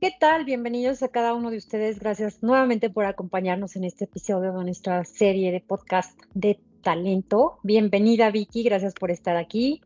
¿Qué tal? Bienvenidos a cada uno de ustedes. Gracias nuevamente por acompañarnos en este episodio de nuestra serie de podcast de talento. Bienvenida Vicky, gracias por estar aquí.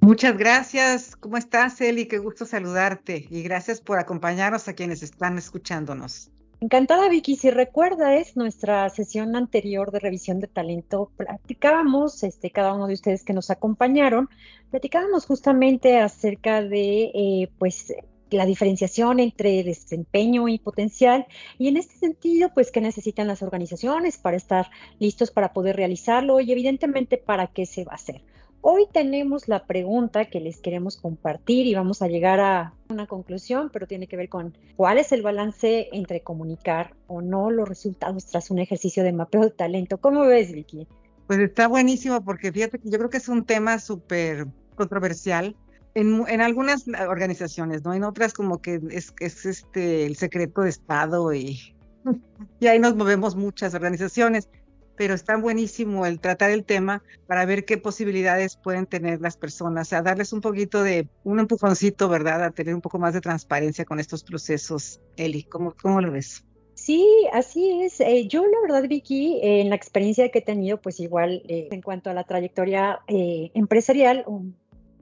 Muchas gracias. ¿Cómo estás, Eli? Qué gusto saludarte y gracias por acompañarnos a quienes están escuchándonos. Encantada, Vicky. Si recuerdas nuestra sesión anterior de revisión de talento, platicábamos, este, cada uno de ustedes que nos acompañaron, platicábamos justamente acerca de, eh, pues, la diferenciación entre desempeño y potencial y en este sentido, pues, qué necesitan las organizaciones para estar listos para poder realizarlo y evidentemente para qué se va a hacer. Hoy tenemos la pregunta que les queremos compartir y vamos a llegar a una conclusión, pero tiene que ver con cuál es el balance entre comunicar o no los resultados tras un ejercicio de mapeo de talento. ¿Cómo ves, Vicky? Pues está buenísimo porque fíjate que yo creo que es un tema súper controversial en, algunas organizaciones, ¿no? En otras como que es, es este el secreto de Estado y, y ahí nos movemos muchas organizaciones, pero está buenísimo el tratar el tema para ver qué posibilidades pueden tener las personas, o sea, darles un poquito de, un empujoncito, ¿verdad? A tener un poco más de transparencia con estos procesos. Eli, ¿cómo, cómo lo ves? Sí, así es. Eh, yo la verdad, Vicky, en la experiencia que he tenido, pues igual eh, en cuanto a la trayectoria eh, empresarial,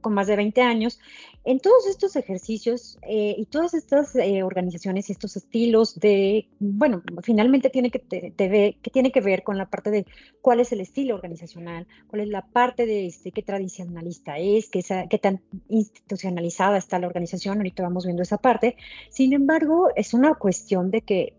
con más de 20 años, en todos estos ejercicios eh, y todas estas eh, organizaciones y estos estilos de, bueno, finalmente tiene que, te, que tiene que ver con la parte de cuál es el estilo organizacional, cuál es la parte de este, qué tradicionalista es, qué, qué tan institucionalizada está la organización, ahorita vamos viendo esa parte. Sin embargo, es una cuestión de que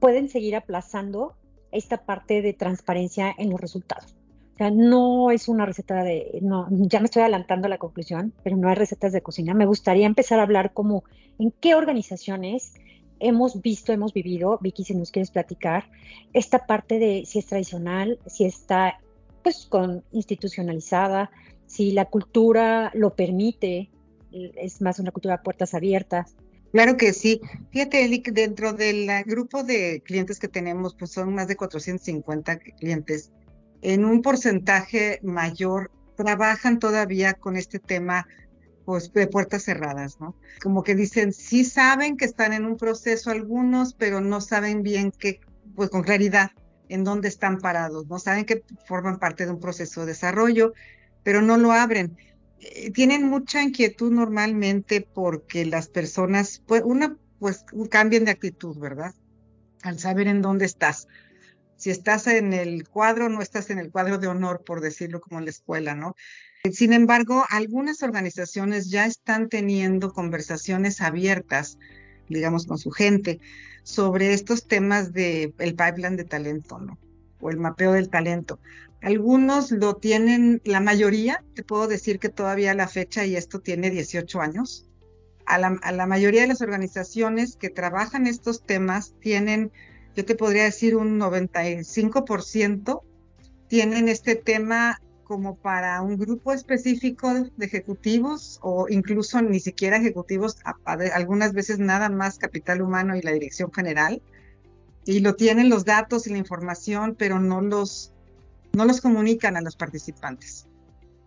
pueden seguir aplazando esta parte de transparencia en los resultados. O sea, no es una receta de, no, ya me estoy adelantando a la conclusión, pero no hay recetas de cocina. Me gustaría empezar a hablar como en qué organizaciones hemos visto, hemos vivido, Vicky, si nos quieres platicar, esta parte de si es tradicional, si está pues con institucionalizada, si la cultura lo permite, es más una cultura de puertas abiertas. Claro que sí. Fíjate, Eli, dentro del grupo de clientes que tenemos, pues son más de 450 clientes en un porcentaje mayor trabajan todavía con este tema pues, de puertas cerradas, ¿no? Como que dicen, sí saben que están en un proceso algunos, pero no saben bien qué, pues con claridad en dónde están parados, no saben que forman parte de un proceso de desarrollo, pero no lo abren. Eh, tienen mucha inquietud normalmente porque las personas, pues, una, pues cambien de actitud, ¿verdad? Al saber en dónde estás si estás en el cuadro, no estás en el cuadro de honor, por decirlo como en la escuela, ¿no? Sin embargo, algunas organizaciones ya están teniendo conversaciones abiertas, digamos, con su gente, sobre estos temas del el pipeline de talento, ¿no? O el mapeo del talento. Algunos lo tienen, la mayoría, te puedo decir que todavía a la fecha, y esto tiene 18 años, a la, a la mayoría de las organizaciones que trabajan estos temas tienen yo te podría decir un 95% tienen este tema como para un grupo específico de ejecutivos o incluso ni siquiera ejecutivos, algunas veces nada más capital humano y la dirección general. Y lo tienen los datos y la información, pero no los, no los comunican a los participantes.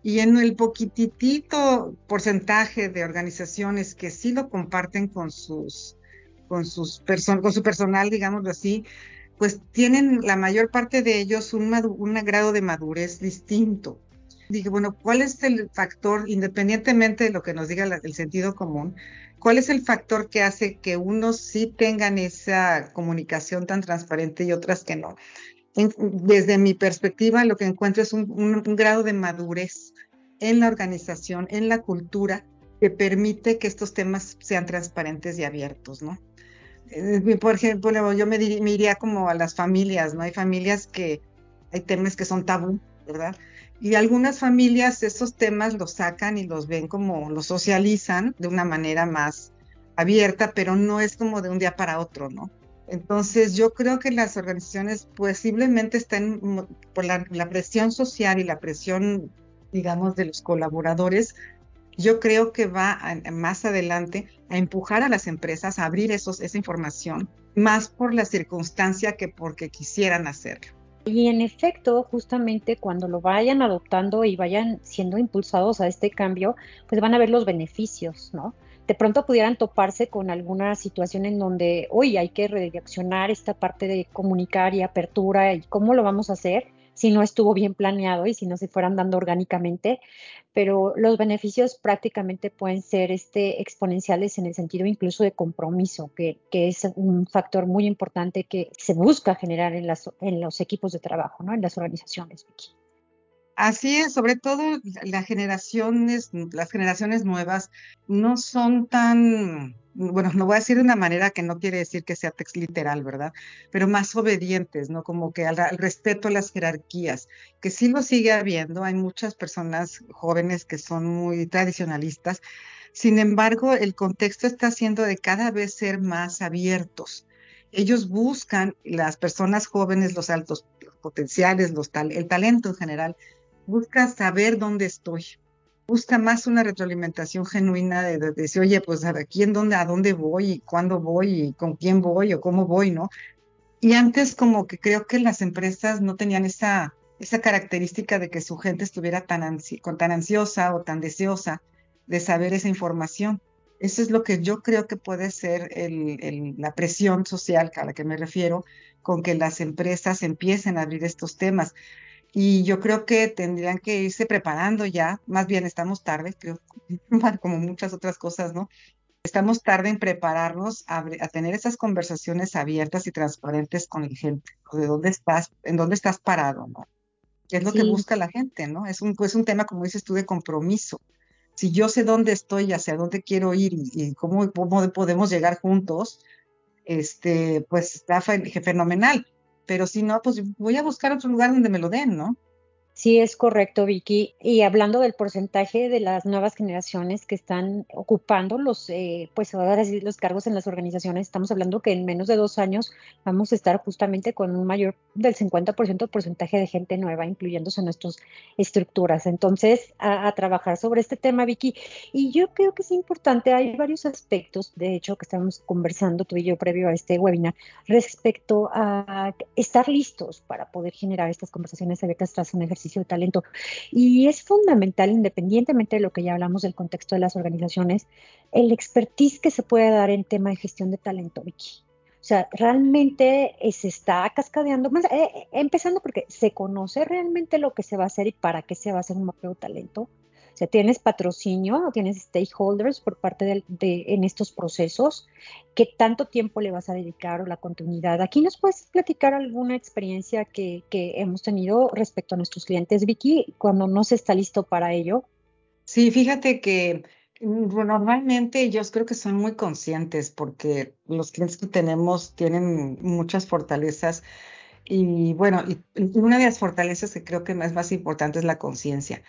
Y en el poquitito porcentaje de organizaciones que sí lo comparten con sus con, sus con su personal, digámoslo así, pues tienen la mayor parte de ellos un, un grado de madurez distinto. Dije, bueno, ¿cuál es el factor, independientemente de lo que nos diga el sentido común, cuál es el factor que hace que unos sí tengan esa comunicación tan transparente y otras que no? desde mi perspectiva, lo que encuentro es un, un grado de madurez en la organización, en la cultura, que permite que estos temas sean transparentes y abiertos, ¿no? Eh, por ejemplo, yo me, iría como a las familias, ¿no? Hay familias que hay temas que son tabú, ¿verdad? Y algunas familias esos temas los sacan y los ven como, los socializan de una manera más abierta, pero no es como de un día para otro, ¿no? Entonces yo creo que las organizaciones posiblemente están por la presión social y la presión, digamos, de los colaboradores, yo creo que va más adelante a empujar a las empresas a abrir esos, esa información, más por la circunstancia que porque quisieran hacerlo. Y en efecto, justamente cuando lo vayan adoptando y vayan siendo impulsados a este cambio, pues van a ver los beneficios, ¿no? de pronto pudieran toparse con alguna situación en donde, hoy hay que redireccionar esta parte de comunicar y apertura y cómo lo vamos a hacer si no estuvo bien planeado y si no se fueran dando orgánicamente, pero los beneficios prácticamente pueden ser este, exponenciales en el sentido incluso de compromiso, que, que es un factor muy importante que se busca generar en, las, en los equipos de trabajo, ¿no? en las organizaciones. Así es, sobre todo las generaciones, las generaciones nuevas no son tan, bueno, no voy a decir de una manera que no quiere decir que sea text literal, ¿verdad? Pero más obedientes, ¿no? Como que al, respeto a las jerarquías, que sí lo sigue habiendo, hay muchas personas jóvenes que son muy tradicionalistas, sin embargo, el contexto está haciendo de cada vez ser más abiertos. Ellos buscan, las personas jóvenes, los altos potenciales, los el talento en general, busca saber dónde estoy, busca más una retroalimentación genuina de, decir, oye, pues a quién, dónde, a dónde voy, y cuándo voy, y con quién voy, o cómo voy, ¿no? Y antes como que creo que las empresas no tenían esa, esa característica de que su gente estuviera tan, con tan ansiosa o tan deseosa de saber esa información. Eso es lo que yo creo que puede ser la presión social a la que me refiero, con que las empresas empiecen a abrir estos temas. Y yo creo que tendrían que irse preparando ya, más bien estamos tarde, creo, como muchas otras cosas, ¿no? Estamos tarde en prepararnos a, tener esas conversaciones abiertas y transparentes con la gente, de dónde estás, en dónde estás parado, ¿no? ¿Qué es lo que busca la gente, ¿no? Es un, pues un tema, como dices tú, de compromiso. Si yo sé dónde estoy y hacia dónde quiero ir y, cómo, cómo podemos llegar juntos, este, pues está fenomenal pero si no, pues voy a buscar otro lugar donde me lo den, ¿no? Sí, es correcto, Vicky. Y hablando del porcentaje de las nuevas generaciones que están ocupando los, eh, pues ahora sí, los cargos en las organizaciones, estamos hablando que en menos de dos años vamos a estar justamente con un mayor del 50% de porcentaje de gente nueva incluyéndose en nuestras estructuras. Entonces, a, trabajar sobre este tema, Vicky. Y yo creo que es importante, hay varios aspectos, de hecho, que estamos conversando tú y yo previo a este webinar, respecto a estar listos para poder generar estas conversaciones abiertas tras un ejercicio de talento. Y es fundamental, independientemente de lo que ya hablamos del contexto de las organizaciones, el expertise que se puede dar en tema de gestión de talento, Vicky. O sea, realmente eh, se está cascadeando, más, eh, eh, empezando porque se conoce realmente lo que se va a hacer y para qué se va a hacer un mapeo de talento. O sea, tienes patrocinio, tienes stakeholders por parte de, en estos procesos. ¿Qué tanto tiempo le vas a dedicar o la continuidad? Aquí nos puedes platicar alguna experiencia que, hemos tenido respecto a nuestros clientes, Vicky, cuando no se está listo para ello. Sí, fíjate que mm, normalmente ellos creo que son muy conscientes porque los clientes que tenemos tienen muchas fortalezas y bueno, una de las fortalezas que creo que es más importante es la conciencia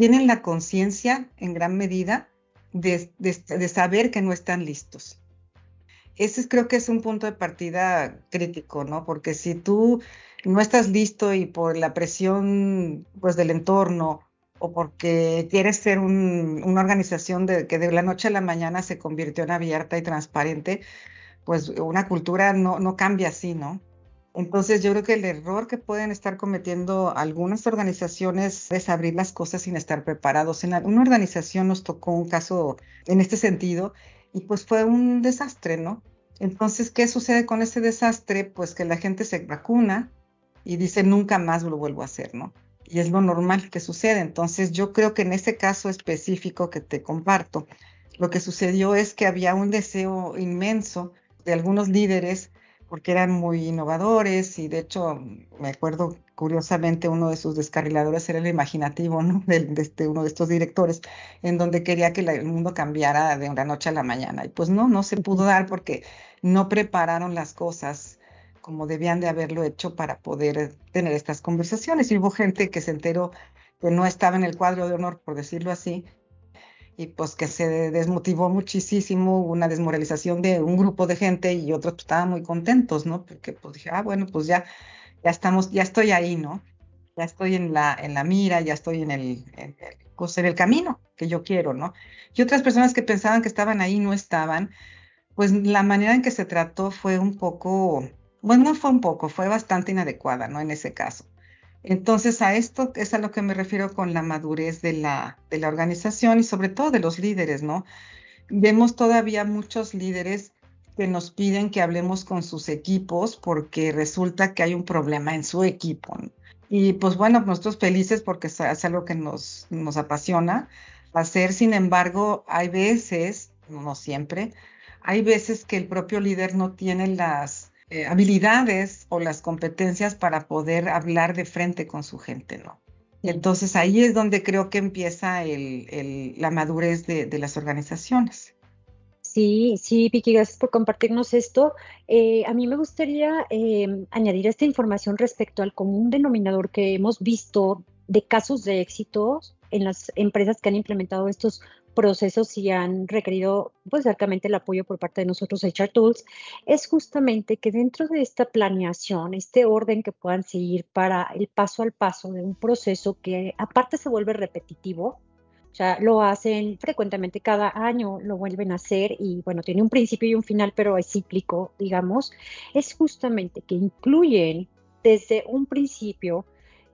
tienen la conciencia en gran medida de, saber que no están listos. Ese creo que es un punto de partida crítico, ¿no? Porque si tú no estás listo y por la presión pues, del entorno o porque quieres ser una organización de, que de la noche a la mañana se convirtió en abierta y transparente, pues una cultura no, no cambia así, ¿no? Entonces yo creo que el error que pueden estar cometiendo algunas organizaciones es abrir las cosas sin estar preparados. En una organización nos tocó un caso en este sentido y pues fue un desastre, ¿no? Entonces, ¿qué sucede con ese desastre? Pues que la gente se vacuna y dice nunca más lo vuelvo a hacer, ¿no? Y es lo normal que sucede. Entonces yo creo que en ese caso específico que te comparto, lo que sucedió es que había un deseo inmenso de algunos líderes porque eran muy innovadores y de hecho me acuerdo curiosamente uno de sus descarriladores era el imaginativo, ¿no? De, este, uno de estos directores, en donde quería que el mundo cambiara de una noche a la mañana. Y pues no, no se pudo dar porque no prepararon las cosas como debían de haberlo hecho para poder tener estas conversaciones. Y hubo gente que se enteró que no estaba en el cuadro de honor, por decirlo así, y pues que se desmotivó muchísimo, una desmoralización de un grupo de gente y otros pues, estaban muy contentos, ¿no? Porque pues dije, ah, bueno, pues ya, ya estamos, ya estoy ahí, ¿no? Ya estoy en la, en la mira, ya estoy en el, en el, pues, en el camino que yo quiero, ¿no? Y otras personas que pensaban que estaban ahí no estaban, pues la manera en que se trató fue un poco, bueno, no fue un poco, fue bastante inadecuada, ¿no? En ese caso. Entonces, a esto es a lo que me refiero con la madurez de la, de la organización y sobre todo de los líderes, ¿no? vemos todavía muchos líderes que nos piden que hablemos con sus equipos porque resulta que hay un problema en su equipo. Y pues bueno, nosotros felices porque es algo que nos, nos apasiona hacer. Sin embargo, hay veces, no siempre, hay veces que el propio líder no tiene las eh, habilidades o las competencias para poder hablar de frente con su gente, ¿no? Entonces ahí es donde creo que empieza la madurez de, las organizaciones. Sí, sí, Vicky, gracias por compartirnos esto. Eh, a mí me gustaría em, añadir esta información respecto al común denominador que hemos visto de casos de éxito en las empresas que han implementado estos procesos y han requerido pues el apoyo por parte de nosotros HR Tools, es justamente que dentro de esta planeación, este orden que puedan seguir para el paso al paso de un proceso que aparte se vuelve repetitivo, o sea, lo hacen frecuentemente cada año, lo vuelven a hacer y bueno, tiene un principio y un final, pero es cíclico, digamos, es justamente que incluyen desde un principio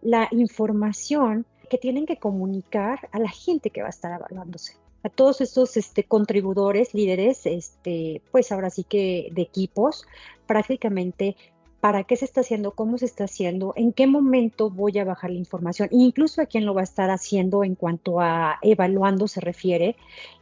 la información que tienen que comunicar a la gente que va a estar evaluándose. A todos estos este, contribuidores, líderes, este, pues ahora sí que de equipos, prácticamente para qué se está haciendo, cómo se está haciendo, en qué momento voy a bajar la información, incluso a quién lo va a estar haciendo en cuanto a evaluando se refiere.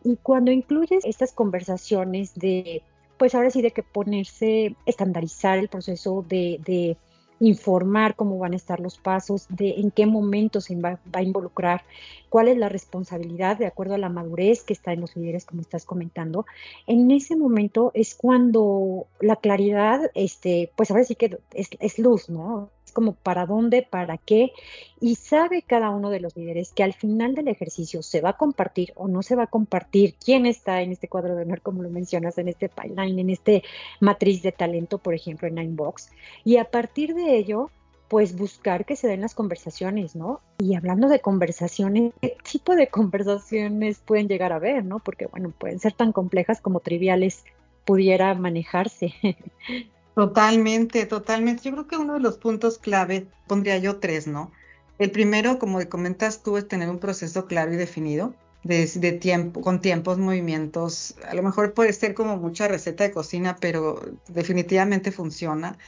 Y cuando incluyes estas conversaciones de, pues ahora sí de que ponerse, estandarizar el proceso de, de informar cómo van a estar los pasos, de en qué momento se va, a involucrar, cuál es la responsabilidad de acuerdo a la madurez que está en los líderes, como estás comentando. En ese momento es cuando la claridad, este, pues ahora sí que es, es luz, ¿no? Como para dónde, para qué, y sabe cada uno de los líderes que al final del ejercicio se va a compartir o no se va a compartir quién está en este cuadro de honor, como lo mencionas, en este pipeline, en este matriz de talento, por ejemplo, en Ninebox, y a partir de ello, pues buscar que se den las conversaciones, ¿no? Y hablando de conversaciones, ¿qué tipo de conversaciones pueden llegar a ver, ¿no? Porque, bueno, pueden ser tan complejas como triviales pudiera manejarse. Totalmente, totalmente. Yo creo que uno de los puntos clave, pondría yo tres, ¿no? El primero, como comentas tú, es tener un proceso claro y definido de, tiempo, con tiempos, movimientos. A lo mejor puede ser como mucha receta de cocina, pero definitivamente funciona.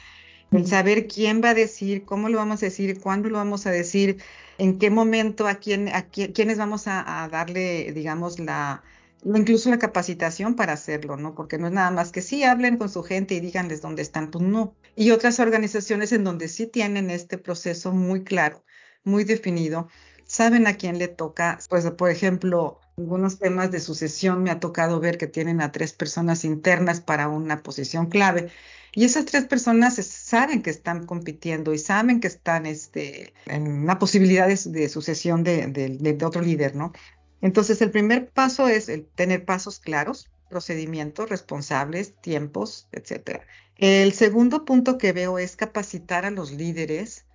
El saber quién va a decir, cómo lo vamos a decir, cuándo lo vamos a decir, en qué momento, a quién, a quiénes vamos a darle, digamos, la, incluso la capacitación para hacerlo, ¿no? Porque no es nada más que sí hablen con su gente y díganles dónde están, pues no. Y otras organizaciones en donde sí tienen este proceso muy claro, muy definido, saben a quién le toca, pues por ejemplo, algunos temas de sucesión me ha tocado ver que tienen a tres personas internas para una posición clave. Y esas tres personas saben que están compitiendo y saben que están este, en una posibilidad de, sucesión de, de, otro líder, ¿no? Entonces, el primer paso es el tener pasos claros, procedimientos responsables, tiempos, etc. El segundo punto que veo es capacitar a los líderes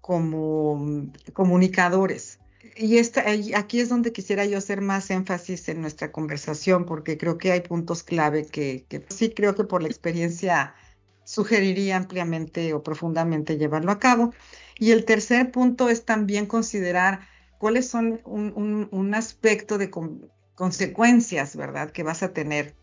como mm, comunicadores. Y esta, aquí es donde quisiera yo hacer más énfasis en nuestra conversación, porque creo que hay puntos clave que, que sí creo que por la experiencia sugeriría ampliamente o profundamente llevarlo a cabo. Y el tercer punto es también considerar cuáles son un, aspecto de consecuencias, ¿verdad?, que vas a tener,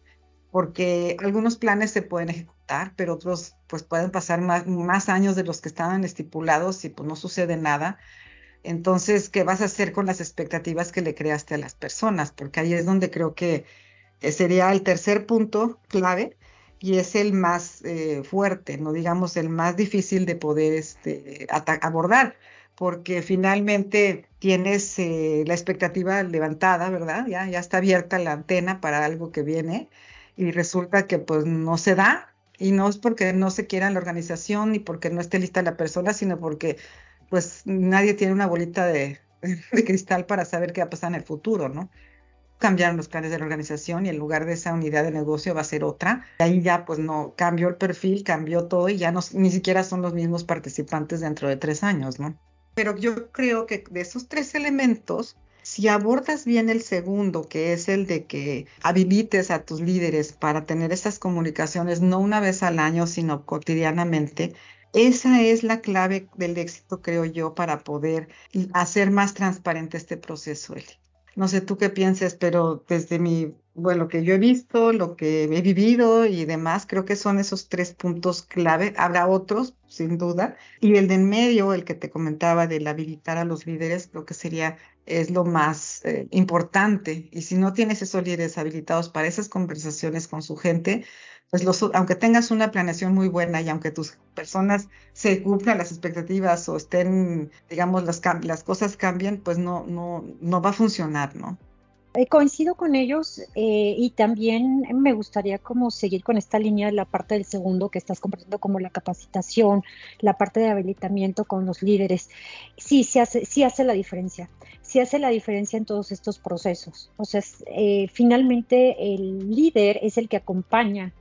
porque algunos planes se pueden ejecutar, pero otros pues pueden pasar más, más años de los que estaban estipulados y pues no sucede nada. Entonces, ¿qué vas a hacer con las expectativas que le creaste a las personas? Porque ahí es donde creo que sería el tercer punto clave y es el más eh, fuerte, no digamos el más difícil de poder este, abordar, porque finalmente tienes eh, la expectativa levantada, ¿verdad? Ya, está abierta la antena para algo que viene y resulta que pues no se da y no es porque no se quiera la organización ni porque no esté lista la persona, sino porque pues nadie tiene una bolita de, cristal para saber qué va a pasar en el futuro, ¿no? Cambiaron los planes de la organización y en lugar de esa unidad de negocio va a ser otra. Ahí ya pues no cambió el perfil, cambió todo y ya no, ni siquiera son los mismos participantes dentro de tres años, ¿no? Pero yo creo que de esos tres elementos, si abordas bien el segundo, que es el de que habilites a tus líderes para tener esas comunicaciones no una vez al año, sino cotidianamente, esa es la clave del éxito, creo yo, para poder hacer más transparente este proceso. No sé tú qué pienses, pero desde mi bueno, lo que yo he visto, lo que he vivido y demás, creo que son esos tres puntos clave. Habrá otros, sin duda. Y el de en medio, el que te comentaba del habilitar a los líderes, creo que sería, es lo más eh, importante. Y si no tienes esos líderes habilitados para esas conversaciones con su gente, pues los, aunque tengas una planeación muy buena y aunque tus personas se cumplan las expectativas o estén, digamos, las, las cosas cambien, pues no, no, no va a funcionar, ¿no? Eh, coincido con ellos eh, y también me gustaría como seguir con esta línea de la parte del segundo que estás compartiendo como la capacitación, la parte de habilitamiento con los líderes. Sí, sí hace, sí hace la diferencia, sí hace la diferencia en todos estos procesos. O sea, eh, finalmente el líder es el que acompaña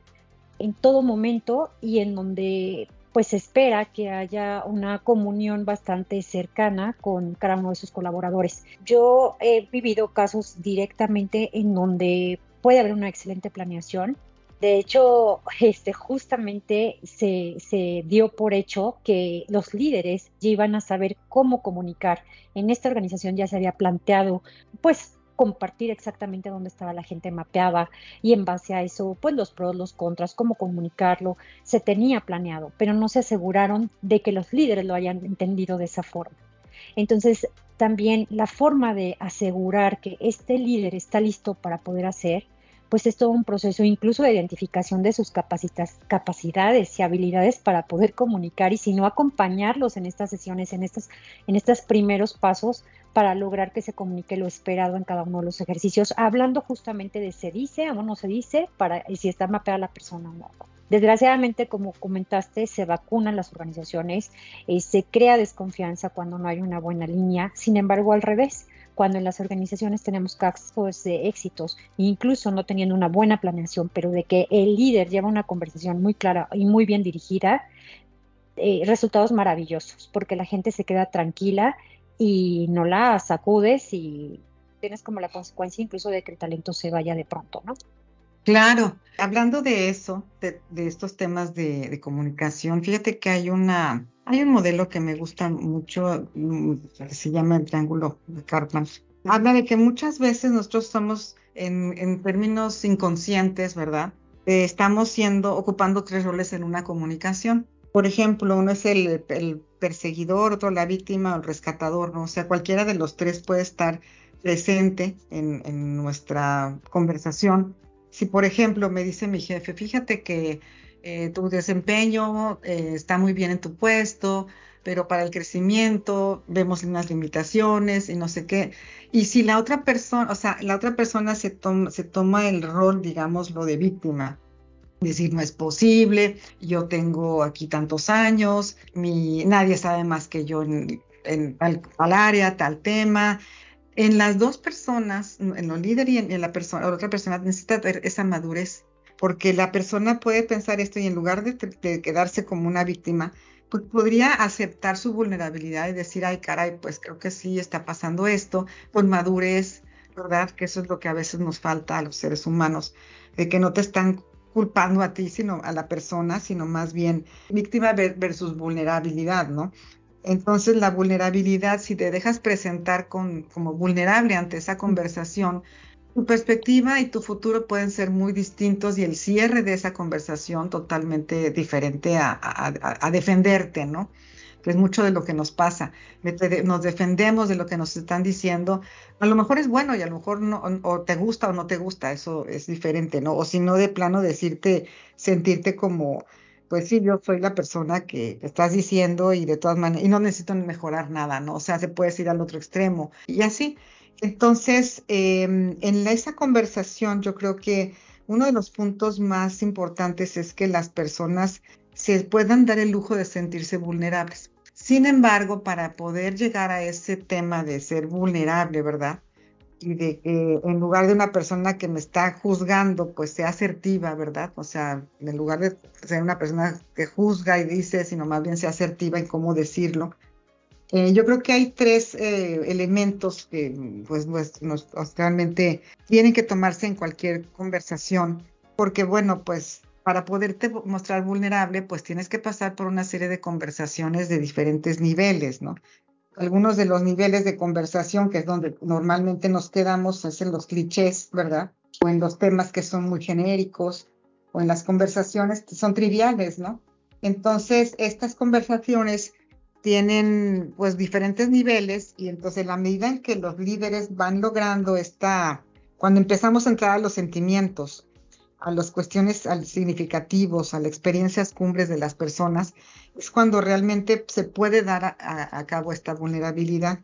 en todo momento y en donde pues espera que haya una comunión bastante cercana con cada uno de sus colaboradores. Yo he vivido casos directamente en donde puede haber una excelente planeación. De hecho, este, justamente se, se dio por hecho que los líderes ya iban a saber cómo comunicar. En esta organización ya se había planteado, pues, compartir exactamente dónde estaba la gente mapeada y en base a eso, pues los pros, los contras, cómo comunicarlo, se tenía planeado, pero no se aseguraron de que los líderes lo hayan entendido de esa forma. Entonces, también la forma de asegurar que este líder está listo para poder hacer pues es todo un proceso incluso de identificación de sus capacidades y habilidades para poder comunicar y si no acompañarlos en estas sesiones, en estos, en estos primeros pasos para lograr que se comunique lo esperado en cada uno de los ejercicios, hablando justamente de se dice o no se dice, para si está mapeada la persona o no. Desgraciadamente, como comentaste, se vacunan las organizaciones, eh, se crea desconfianza cuando no hay una buena línea, sin embargo, al revés, cuando en las organizaciones tenemos casos de éxitos, incluso no teniendo una buena planeación, pero de que el líder lleva una conversación muy clara y muy bien dirigida, eh, resultados maravillosos, porque la gente se queda tranquila y no la sacudes y tienes como la consecuencia incluso de que el talento se vaya de pronto, ¿no? Claro, hablando de eso, de, estos temas de, comunicación, fíjate que hay una, hay un modelo que me gusta mucho, mm, se llama el triángulo de Cartman. Habla de que muchas veces nosotros estamos en, términos inconscientes, ¿verdad? estamos siendo, ocupando tres roles en una comunicación. Por ejemplo, uno es el, perseguidor, otro la víctima o el rescatador, ¿no? O sea, cualquiera de los tres puede estar presente en, en nuestra conversación si, por ejemplo, me dice mi jefe, fíjate que eh, tu desempeño eh, está muy bien en tu puesto, pero para el crecimiento vemos unas limitaciones y no sé qué. Y si la otra persona, o sea, la otra persona se toma, el rol, digamos, lo de víctima, decir no es posible, yo tengo aquí tantos años, nadie sabe más que yo en, tal área, tal tema, en las dos personas, en los líder y en, la persona, la otra persona necesita ver esa madurez, porque la persona puede pensar esto y en lugar de, quedarse como una víctima, pues podría aceptar su vulnerabilidad y decir, ay caray, pues creo que sí está pasando esto, con madurez, ¿verdad? Que eso es lo que a veces nos falta a los seres humanos, de que no te están culpando a ti, sino a la persona, sino más bien víctima versus vulnerabilidad, ¿no? Entonces la vulnerabilidad, si te dejas presentar con, como vulnerable ante esa conversación, tu perspectiva y tu futuro pueden ser muy distintos y el cierre de esa conversación totalmente diferente a, defenderte, ¿no? Que es mucho de lo que nos pasa. Nos defendemos de lo que nos están diciendo. A lo mejor es bueno y a lo mejor no, o te gusta o no te gusta, eso es diferente, ¿no? O si no, de plano decirte, sentirte como pues sí, yo soy la persona que estás diciendo y de todas maneras, y no necesito mejorar nada, ¿no? O sea, se puede ir al otro extremo y así. Entonces, em, en esa conversación yo creo que uno de los puntos más importantes es que las personas se puedan dar el lujo de sentirse vulnerables. Sin embargo, para poder llegar a ese tema de ser vulnerable, ¿verdad? y de que en lugar de una persona que me está juzgando, pues sea asertiva, ¿verdad? O sea, en lugar de ser una persona que juzga y dice, sino más bien sea asertiva en cómo decirlo. Eh, yo creo que hay tres eh, elementos que pues, pues realmente tienen que tomarse en cualquier conversación, porque bueno, pues para poderte mostrar vulnerable, pues tienes que pasar por una serie de conversaciones de diferentes niveles, ¿no? algunos de los niveles de conversación, que es donde normalmente nos quedamos, es en los clichés, ¿verdad? o en los temas que son muy genéricos o en las conversaciones que son triviales, ¿no? Entonces, estas conversaciones tienen pues diferentes niveles y entonces la medida en que los líderes van logrando esta, cuando empezamos a entrar a los sentimientos, a las cuestiones significativos, a las experiencias cumbres de las personas, es cuando realmente se puede dar a, a, cabo esta vulnerabilidad.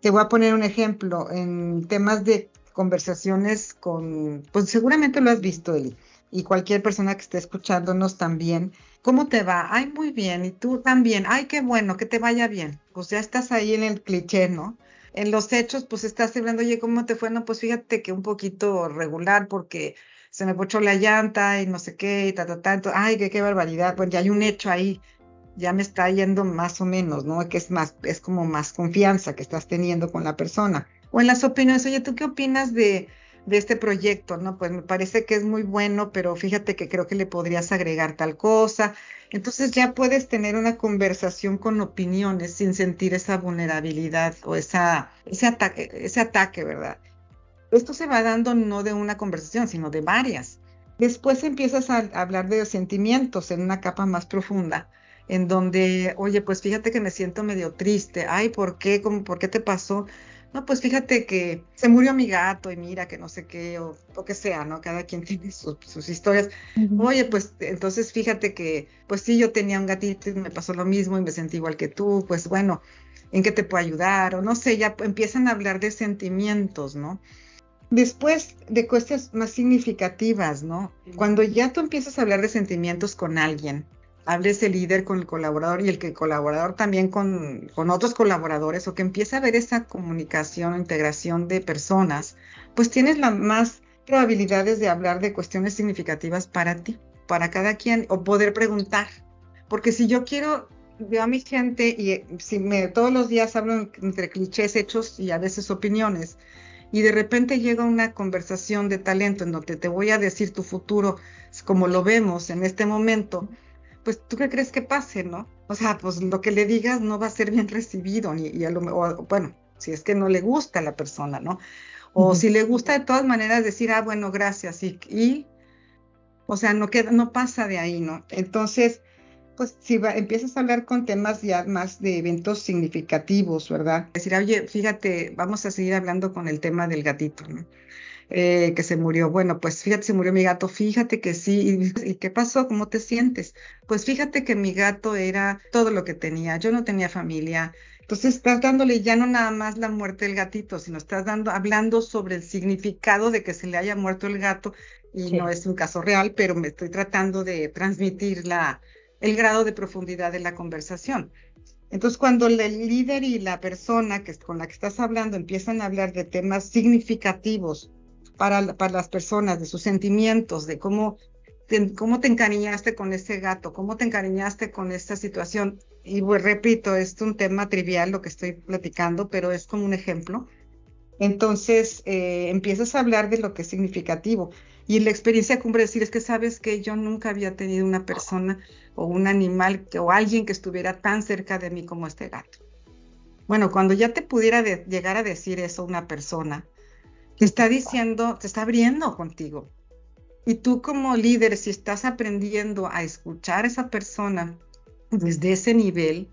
Te voy a poner un ejemplo en temas de conversaciones con, pues seguramente lo has visto, Eli, y cualquier persona que esté escuchándonos también. ¿Cómo te va? Ay, muy bien. Y tú también. Ay, qué bueno, que te vaya bien. Pues ya estás ahí en el cliché, ¿no? En los hechos, pues estás hablando, oye, ¿cómo te fue? No, pues fíjate que un poquito regular porque se me pochó la llanta y no sé qué, y ta, ta, ay, qué, qué barbaridad. Pues ya hay un hecho ahí. Ya me está yendo más o menos, ¿no? Que es más, es como más confianza que estás teniendo con la persona. O en las opiniones, oye, ¿tú qué opinas de, de este proyecto, ¿no? Pues me parece que es muy bueno, pero fíjate que creo que le podrías agregar tal cosa. Entonces ya puedes tener una conversación con opiniones sin sentir esa vulnerabilidad o esa, ese, ataque, ese ataque, ¿verdad? Esto se va dando no de una conversación, sino de varias. Después empiezas a hablar de sentimientos en una capa más profunda, en donde, oye, pues fíjate que me siento medio triste. Ay, ¿por qué? ¿Cómo, ¿Por qué te pasó? No, pues fíjate que se murió mi gato y mira que no sé qué, o lo que sea, ¿no? Cada quien tiene sus historias. Oye, pues entonces fíjate que, pues sí, yo tenía un gatito y me pasó lo mismo y me sentí igual que tú, pues bueno, ¿en qué te puedo ayudar? O no sé, ya empiezan a hablar de sentimientos, ¿no? Después de cuestiones más significativas, ¿no? Cuando ya tú empiezas a hablar de sentimientos con alguien, hable ese líder con el colaborador y el que colaborador también con, otros colaboradores o que empiece a ver esa comunicación, integración de personas, pues tienes las más probabilidades de hablar de cuestiones significativas para ti, para cada quien, o poder preguntar. Porque si yo quiero, veo a mi gente y si me, todos los días hablo entre clichés, hechos y a veces opiniones, y de repente llega una conversación de talento en donde te voy a decir tu futuro como lo vemos en este momento, pues tú qué crees que pase, ¿no? O sea, pues lo que le digas no va a ser bien recibido, ni, y a lo, o, bueno, si es que no le gusta a la persona, ¿no? O si le gusta de todas maneras decir, ah, bueno, gracias, y, y o sea, no, queda, no pasa de ahí, ¿no? Entonces, pues si va, empiezas a hablar con temas ya más de eventos significativos, ¿verdad? Decir, oye, fíjate, vamos a seguir hablando con el tema del gatito, ¿no? Eh, que se murió. Bueno, pues fíjate, se murió mi gato, fíjate que sí. ¿Y qué pasó? ¿Cómo te sientes? Pues fíjate que mi gato era todo lo que tenía. Yo no tenía familia. Entonces estás dándole ya no nada más la muerte del gatito, sino estás dando, hablando sobre el significado de que se le haya muerto el gato y sí. no es un caso real, pero me estoy tratando de transmitir la, el grado de profundidad de la conversación. Entonces, cuando el líder y la persona que, con la que estás hablando empiezan a hablar de temas significativos para, las personas, de sus sentimientos, de cómo te, cómo te encariñaste con ese gato, cómo te encariñaste con esta situación. Y pues, repito, es un tema trivial lo que estoy platicando, pero es como un ejemplo. Entonces eh, empiezas a hablar de lo que es significativo. Y la experiencia cumbre decir es que sabes que yo nunca había tenido una persona o un animal o alguien que estuviera tan cerca de mí como este gato. Bueno, cuando ya te pudiera llegar a decir eso una persona, te está diciendo, te está abriendo contigo. Y tú como líder, si estás aprendiendo a escuchar a esa persona desde ese nivel,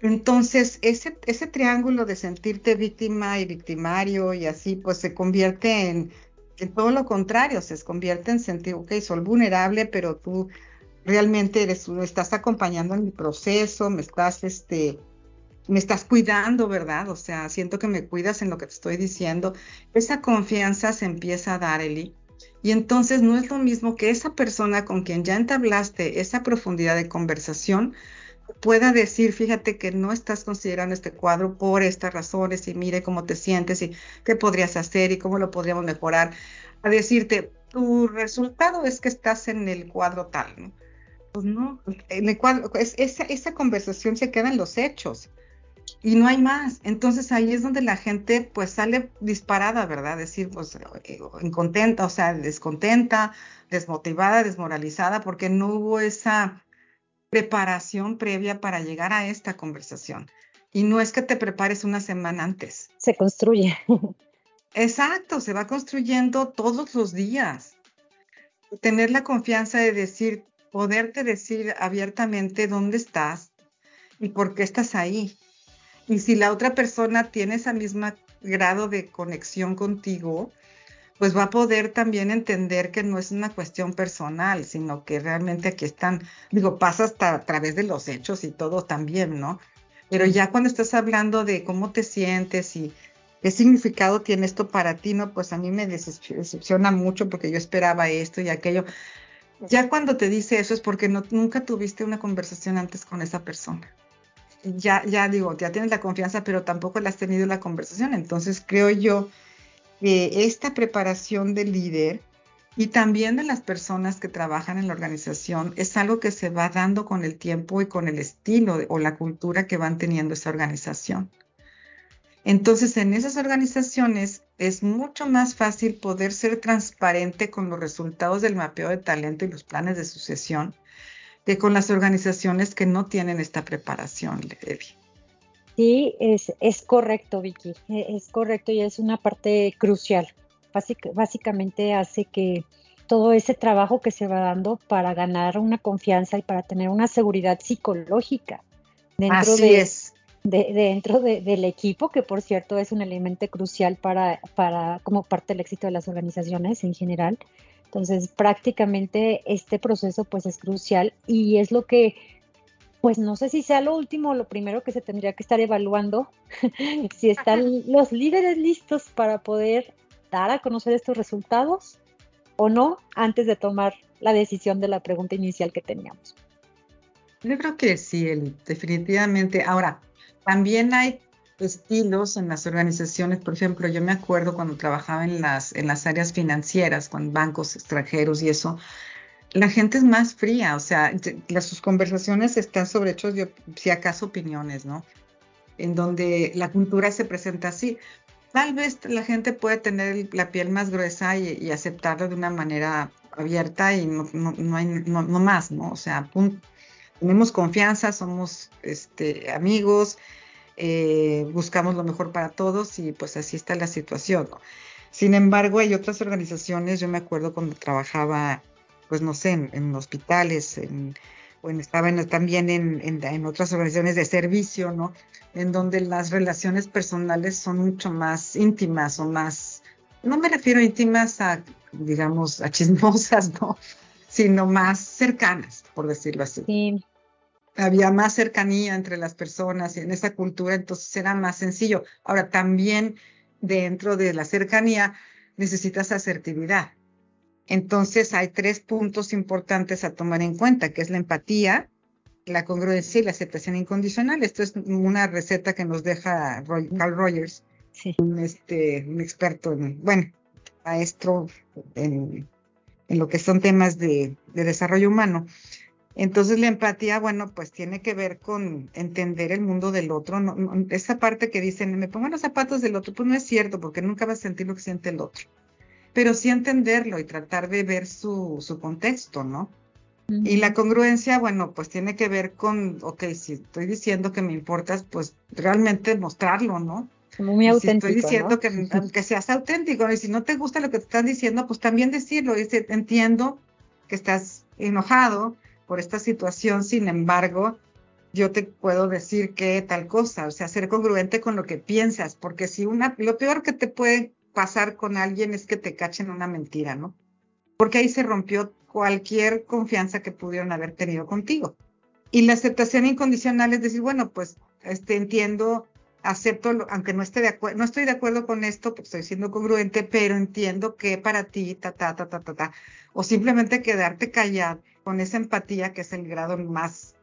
entonces ese, ese triángulo de sentirte víctima y victimario y así, pues se convierte en, en todo lo contrario, se convierte en sentir, ok, soy vulnerable, pero tú realmente eres, estás acompañando en mi proceso, me estás, este, me estás cuidando, ¿verdad? O sea, siento que me cuidas en lo que te estoy diciendo. Esa confianza se empieza a dar, Eli. Y entonces no es lo mismo que esa persona con quien ya entablaste esa profundidad de conversación pueda decir, fíjate que no estás considerando este cuadro por estas razones y mire cómo te sientes y qué podrías hacer y cómo lo podríamos mejorar. A decirte, tu resultado es que estás en el cuadro tal, ¿no? Pues no, en el cuadro, es, esa, esa conversación se queda en los hechos y no hay más. Entonces ahí es donde la gente pues sale disparada, ¿verdad? Decir, pues eh, incontenta, o sea, descontenta, desmotivada, desmoralizada, porque no hubo esa preparación previa para llegar a esta conversación. Y no es que te prepares una semana antes. Se construye. Exacto, se va construyendo todos los días. Tener la confianza de decir, poderte decir abiertamente dónde estás y por qué estás ahí. Y si la otra persona tiene ese mismo grado de conexión contigo, pues va a poder también entender que no es una cuestión personal, sino que realmente aquí están, digo, pasa hasta a través de los hechos y todo también, ¿no? Pero ya cuando estás hablando de cómo te sientes y qué significado tiene esto para ti, ¿no? Pues a mí me decepciona mucho porque yo esperaba esto y aquello. Ya cuando te dice eso es porque no, nunca tuviste una conversación antes con esa persona. Ya, ya digo, ya tienes la confianza, pero tampoco le has tenido la conversación. Entonces creo yo que esta preparación del líder y también de las personas que trabajan en la organización es algo que se va dando con el tiempo y con el estilo o la cultura que van teniendo esa organización. Entonces, en esas organizaciones es mucho más fácil poder ser transparente con los resultados del mapeo de talento y los planes de sucesión que con las organizaciones que no tienen esta preparación, Eddie. Sí, es, es correcto, Vicky, e, es correcto y es una parte crucial. básicamente hace que todo ese trabajo que se va dando para ganar una confianza y para tener una seguridad psicológica dentro Así es de, dentro del equipo, que por cierto es un elemento crucial para, para como parte del éxito de las organizaciones en general. Entonces, prácticamente este proceso pues es crucial y es lo que, pues no sé si sea lo último o lo primero que se tendría que estar evaluando, si están los líderes listos para poder dar a conocer estos resultados o no antes de tomar la decisión de la pregunta inicial que teníamos. Yo creo que sí, definitivamente. Ahora, también hay estilos en las organizaciones, por ejemplo, yo me acuerdo cuando trabajaba en las, en las áreas financieras, con bancos extranjeros y eso, la gente es más fría, o sea, sus conversaciones están sobre hechos, si acaso opiniones, ¿no? En donde la cultura se presenta así. Tal vez la gente puede tener la piel más gruesa y, aceptarlo de una manera abierta y no, no, no, hay, no, más, ¿no? O sea, tenemos confianza, somos este, amigos, eh, buscamos lo mejor para todos y pues así está la situación. Sin embargo, hay otras organizaciones, yo me acuerdo cuando trabajaba, pues no sé, en, hospitales, en, o estaba también en, en, otras organizaciones de servicio, ¿no? En donde las relaciones personales son mucho más íntimas o más, no me refiero a íntimas a, digamos, a chismosas, ¿no? Sino más cercanas, por decirlo así. Sí había más cercanía entre las personas y en esa cultura, entonces era más sencillo. Ahora, también dentro de la cercanía necesitas asertividad. Entonces, hay tres puntos importantes a tomar en cuenta, que es la empatía, la congruencia y la aceptación incondicional. Esto es una receta que nos deja Carl Rogers, un, este, un experto, en, bueno, maestro en, en, lo que son temas de, de desarrollo humano. Entonces la empatía, bueno, pues tiene que ver con entender el mundo del otro. esa parte que dicen, me pongo los zapatos del otro, pues no es cierto, porque nunca vas a sentir lo que siente el otro. Pero sí entenderlo y tratar de ver su, su contexto, ¿no? Y la congruencia, bueno, pues tiene que ver con, ok, si estoy diciendo que me importas, pues realmente mostrarlo, ¿no? muy auténtico. Si estoy diciendo que, que, seas auténtico, y si no te gusta lo que te están diciendo, pues también decirlo. Dice, entiendo que estás enojado, por esta situación, sin embargo, yo te puedo decir que tal cosa, o sea, ser congruente con lo que piensas, porque si una, lo peor que te puede pasar con alguien es que te cachen una mentira, ¿no? Porque ahí se rompió cualquier confianza que pudieron haber tenido contigo. Y la aceptación incondicional es decir, bueno, pues este, entiendo, acepto, aunque no esté de acuerdo, no estoy de acuerdo con esto, porque estoy siendo congruente, pero entiendo que para ti, ta, ta, ta, ta, ta, ta, o simplemente quedarte callado con esa empatía que es el grado más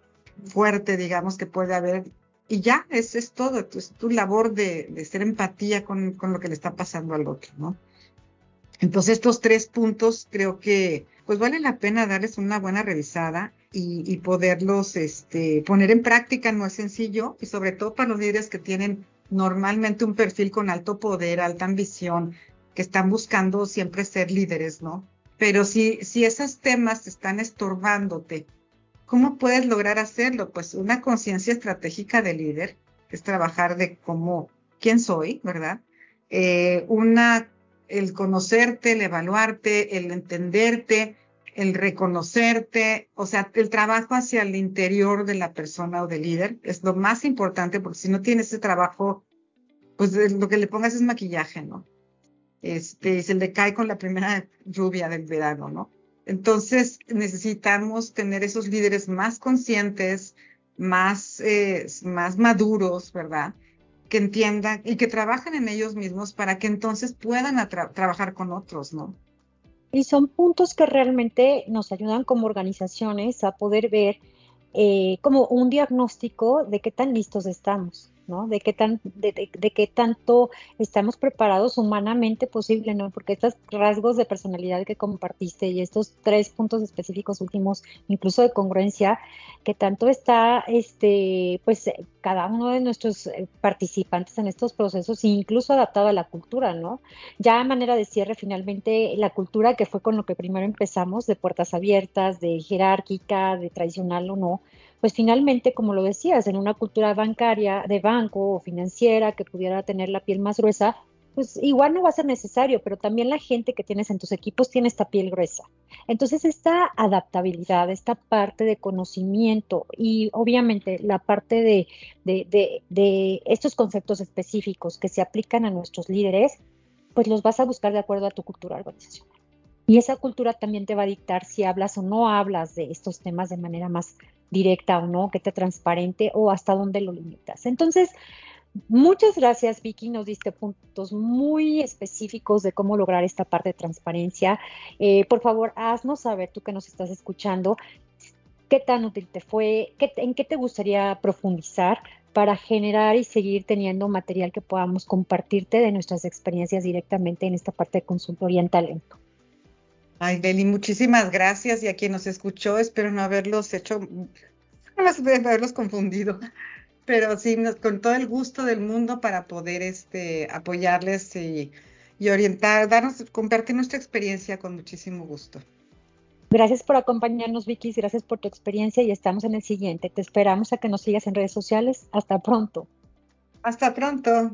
fuerte, digamos, que puede haber. Y ya, ese es todo, es tu labor de, de ser empatía con, con, lo que le está pasando al otro, ¿no? Entonces, estos tres puntos creo que pues vale la pena darles una buena revisada y, poderlos este, poner en práctica, no es sencillo, y sobre todo para los líderes que tienen normalmente un perfil con alto poder, alta ambición, que están buscando siempre ser líderes, ¿no? Pero si, si esos temas están estorbándote, ¿cómo puedes lograr hacerlo? Pues una conciencia estratégica de líder, que es trabajar de cómo, quién soy, ¿verdad? eh, una, el conocerte, el evaluarte, el entenderte, el reconocerte, o sea, el trabajo hacia el interior de la persona o del líder es lo más importante porque si no tienes ese trabajo, pues lo que le pongas es maquillaje, ¿no? Este, se le cae con la primera lluvia del verano, ¿no? Entonces necesitamos tener esos líderes más conscientes, más, eh, más maduros, ¿verdad? Que entiendan y que trabajen en ellos mismos para que entonces puedan trabajar con otros, ¿no? Y son puntos que realmente nos ayudan como organizaciones a poder ver eh, como un diagnóstico de qué tan listos estamos. De qué, tan, de, qué tanto estamos preparados humanamente posible, ¿no? Porque estos rasgos de personalidad que compartiste y estos tres puntos específicos últimos, incluso de congruencia, que tanto está, este, pues, cada uno de nuestros eh, participantes en estos procesos, incluso adaptado a la cultura, ¿no? Ya a manera de cierre, finalmente, la cultura que fue con lo que primero empezamos, de puertas abiertas, de jerárquica, de tradicional o no, pues finalmente, como lo decías, en una cultura bancaria, de banco o financiera que pudiera tener la piel más gruesa, pues igual no va a ser necesario, pero también la gente que tienes en tus equipos tiene esta piel gruesa. Entonces, esta adaptabilidad, esta parte de conocimiento y obviamente la parte de, estos conceptos específicos que se aplican a nuestros líderes, pues los vas a buscar de acuerdo a tu cultura organizacional. Y esa cultura también te va a dictar si hablas o no hablas de estos temas de manera más directa o no, que te transparente o hasta dónde lo limitas. Entonces, muchas gracias Vicky, nos diste puntos muy específicos de cómo lograr esta parte de transparencia. Eh, por favor, haznos saber, tú que nos estás escuchando, qué tan útil te fue, qué, en qué te gustaría profundizar para generar y seguir teniendo material que podamos compartirte de nuestras experiencias directamente en esta parte de consultoría en talento. Ay, Deli, muchísimas gracias y a quien nos escuchó, espero no haberlos hecho, no haberlos confundido, pero sí, con todo el gusto del mundo para poder este, apoyarles y, y orientar, darnos, compartir nuestra experiencia con muchísimo gusto. Gracias por acompañarnos, Vicky, gracias por tu experiencia y estamos en el siguiente. Te esperamos a que nos sigas en redes sociales. Hasta pronto. Hasta pronto.